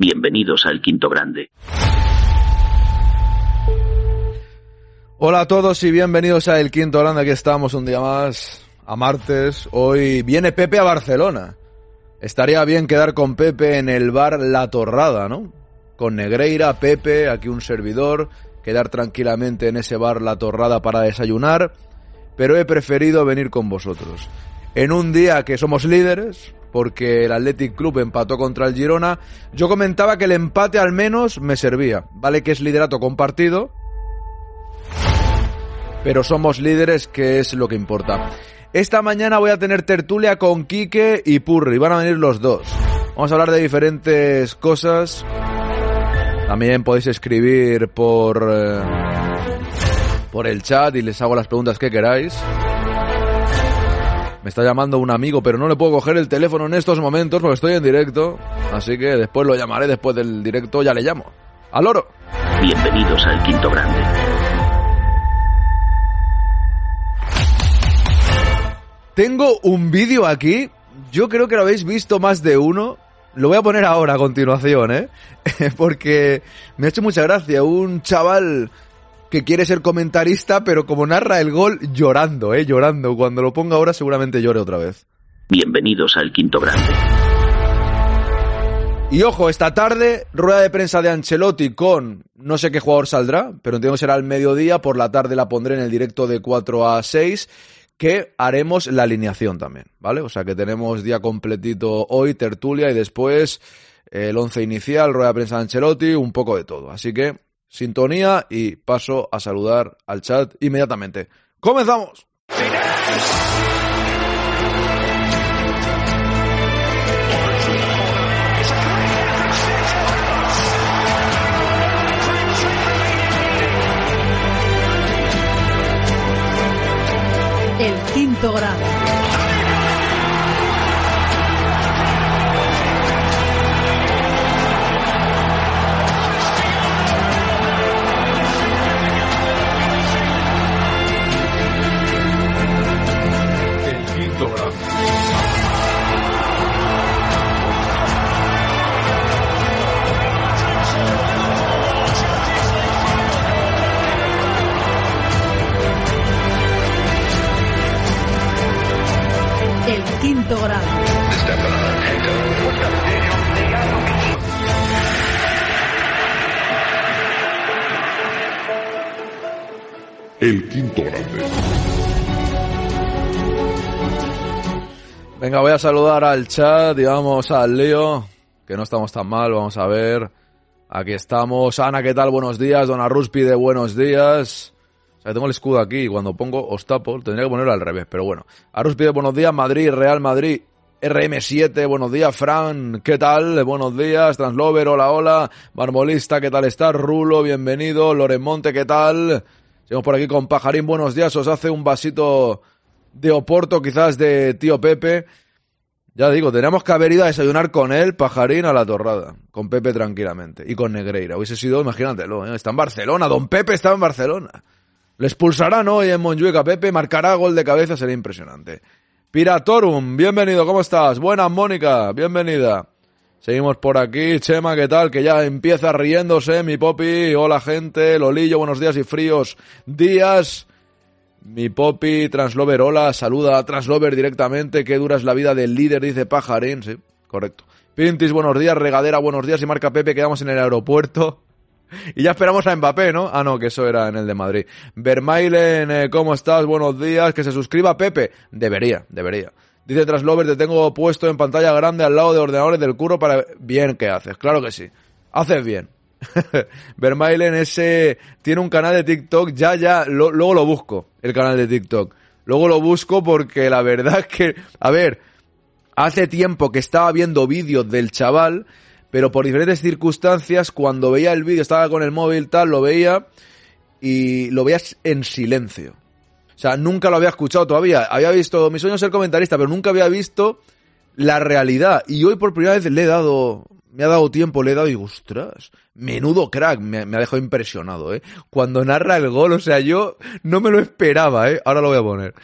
Bienvenidos al Quinto Grande. Hola a todos y bienvenidos a El Quinto Grande. Aquí estamos un día más, a martes. Hoy viene Pepe a Barcelona. Estaría bien quedar con Pepe en el bar La Torrada, ¿no? Con Negreira, Pepe, aquí un servidor, quedar tranquilamente en ese bar La Torrada para desayunar, pero he preferido venir con vosotros. En un día que somos líderes, porque el Athletic Club empató contra el Girona, yo comentaba que el empate al menos me servía. Vale que es liderato compartido, pero somos líderes que es lo que importa. Esta mañana voy a tener tertulia con Quique y Purri, van a venir los dos. Vamos a hablar de diferentes cosas. También podéis escribir por eh, por el chat y les hago las preguntas que queráis. Me está llamando un amigo, pero no le puedo coger el teléfono en estos momentos porque estoy en directo. Así que después lo llamaré, después del directo ya le llamo. ¡Al oro! Bienvenidos al Quinto Grande. Tengo un vídeo aquí. Yo creo que lo habéis visto más de uno. Lo voy a poner ahora a continuación, ¿eh? Porque me ha hecho mucha gracia. Un chaval que quiere ser comentarista, pero como narra el gol, llorando, ¿eh? Llorando. Cuando lo ponga ahora seguramente llore otra vez. Bienvenidos al Quinto Grande. Y ojo, esta tarde, rueda de prensa de Ancelotti con no sé qué jugador saldrá, pero entiendo que será al mediodía, por la tarde la pondré en el directo de 4 a 6, que haremos la alineación también, ¿vale? O sea que tenemos día completito hoy, tertulia y después el once inicial, rueda de prensa de Ancelotti, un poco de todo. Así que sintonía y paso a saludar al chat inmediatamente. ¡Comenzamos! El quinto grado. El quinto grado. El quinto grande. Venga, voy a saludar al chat y vamos al lío, que no estamos tan mal, vamos a ver. Aquí estamos. Ana, ¿qué tal? Buenos días. Dona Rus pide buenos días. O sea, tengo el escudo aquí y cuando pongo Ostapo tendría que ponerlo al revés, pero bueno. Arus pide buenos días. Madrid, Real Madrid. RM7, buenos días, Fran, ¿qué tal? Buenos días, Translover, hola, hola, Marmolista, ¿qué tal estás? Rulo, bienvenido, Loremonte, ¿qué tal? Seguimos por aquí con Pajarín, buenos días, os hace un vasito de Oporto, quizás de tío Pepe. Ya digo, tenemos que haber ido a desayunar con él, Pajarín, a la torrada. Con Pepe tranquilamente. Y con Negreira. Hubiese sido, imagínatelo, ¿eh? está en Barcelona. Don Pepe está en Barcelona. Le expulsarán hoy en Montjuic a Pepe. Marcará gol de cabeza, sería impresionante. Piratorum, bienvenido, ¿cómo estás? Buenas, Mónica, bienvenida. Seguimos por aquí. Chema, ¿qué tal? Que ya empieza riéndose, mi popi. Hola, gente. Lolillo, buenos días y fríos días. Mi popi, Translover, hola, saluda a Translover directamente. Qué dura es la vida del líder, dice Pajarín. Sí, correcto. Pintis, buenos días. Regadera, buenos días. Y marca Pepe, quedamos en el aeropuerto. Y ya esperamos a Mbappé, ¿no? Ah, no, que eso era en el de Madrid. Vermailen, eh, ¿cómo estás? Buenos días. Que se suscriba Pepe. Debería, debería. Dice Translover, te tengo puesto en pantalla grande al lado de ordenadores del curro para... Bien que haces, claro que sí. Haces bien. Vermailen ese tiene un canal de TikTok, ya, ya, lo- luego lo busco, el canal de TikTok. Luego lo busco porque la verdad es que, a ver, hace tiempo que estaba viendo vídeos del chaval, pero por diferentes circunstancias, cuando veía el vídeo, estaba con el móvil, tal, lo veía y lo veías en silencio. O sea, nunca lo había escuchado todavía. Había visto, mi sueño es ser comentarista, pero nunca había visto la realidad. Y hoy por primera vez le he dado, me ha dado tiempo, le he dado y ostras, menudo crack, me, ha dejado impresionado, ¿eh? Cuando narra el gol, o sea, yo no me lo esperaba, ¿eh? Ahora lo voy a poner.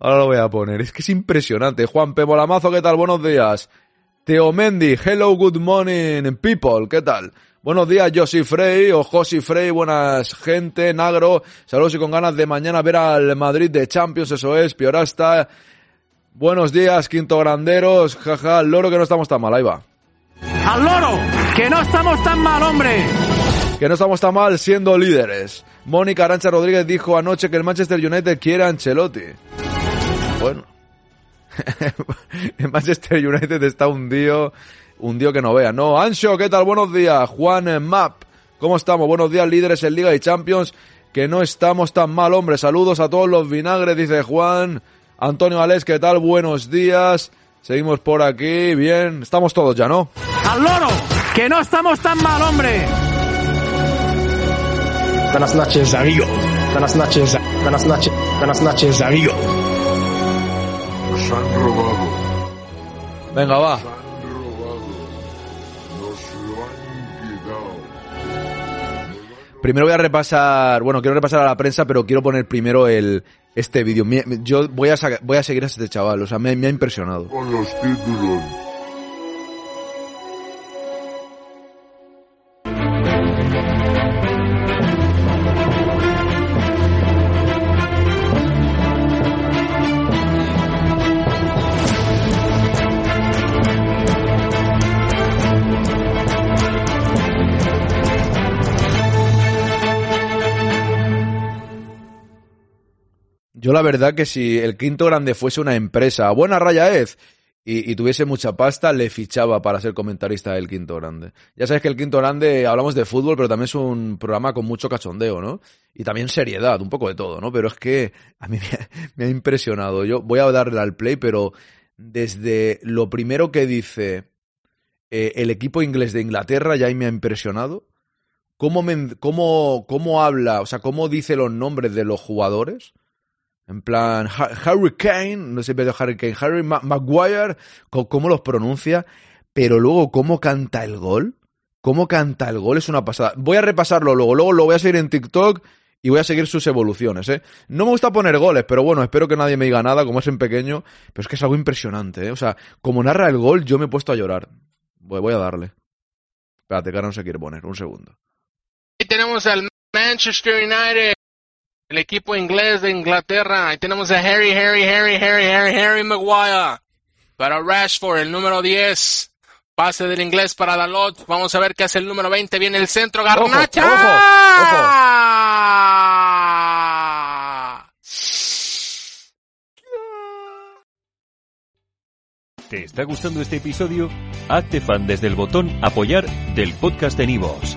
Ahora lo voy a poner. Es que es impresionante. Juan P. Bolamazo, ¿qué tal? Buenos días. Teo Mendy, hello, good morning, people, ¿qué tal? Buenos días, Josi Frey o Josi Frey, buenas gente, Nagro, saludos y con ganas de mañana ver al Madrid de Champions, eso es, Piorasta. Buenos días, Quinto Granderos, jaja, al loro que no estamos tan mal, ahí va. ¡Al loro! ¡Que no estamos tan mal, hombre! Que no estamos tan mal siendo líderes. Mónica Arancha Rodríguez dijo anoche que el Manchester United quiere a Ancelotti. Bueno. el Manchester United está hundido un dios que no vea. No, Ancho, ¿qué tal? Buenos días. Juan Map, ¿cómo estamos? Buenos días, líderes en Liga y Champions. Que no estamos tan mal, hombre. Saludos a todos los vinagres, dice Juan. Antonio Alex, ¿qué tal? Buenos días. Seguimos por aquí. Bien, estamos todos ya, ¿no? ¡Al loro! ¡Que no estamos tan mal, hombre! Buenas noches, amigo. Buenas noches, buenas noches, buenas noches, amigo. Nos han robado. Venga, va. Nos han robado. Nos lo han quitado. Primero voy a repasar, bueno, quiero repasar a la prensa, pero quiero poner primero el este vídeo. Yo voy a voy a seguir a este chaval, o sea, me, me ha impresionado. Con los títulos. Yo la verdad que si el quinto grande fuese una empresa, buena raya Ed, y, y tuviese mucha pasta, le fichaba para ser comentarista del quinto grande. Ya sabes que el quinto grande, hablamos de fútbol, pero también es un programa con mucho cachondeo, ¿no? Y también seriedad, un poco de todo, ¿no? Pero es que a mí me ha, me impresionado. Yo voy a darle al play, pero desde lo primero que dice eh, el equipo inglés de Inglaterra ya ahí me ha impresionado. Cómo, men- cómo, cómo habla, o sea, cómo dice los nombres de los jugadores. En plan, Ha- Harry Kane, no sé si he Harry Kane, Harry Ma- Maguire, cómo los pronuncia, pero luego cómo canta el gol, cómo canta el gol es una pasada. Voy a repasarlo luego, luego lo voy a seguir en TikTok y voy a seguir sus evoluciones, ¿eh? No me gusta poner goles, pero bueno, espero que nadie me diga nada, como es en pequeño, pero es que es algo impresionante, ¿eh? O sea, como narra el gol, yo me he puesto a llorar. Voy, a darle. Espérate, que ahora no se quiere poner, un segundo. Ahí tenemos al Manchester United, el equipo inglés de Inglaterra. Ahí tenemos a Harry, Harry, Harry, Harry, Harry, Harry Maguire. Para Rashford, el número 10. Pase del inglés para Dalot. Vamos a ver qué hace el número 20. Viene el centro. Garnacha. ¿Te está gustando este episodio? Hazte fan desde el botón Apoyar del podcast de Nivos.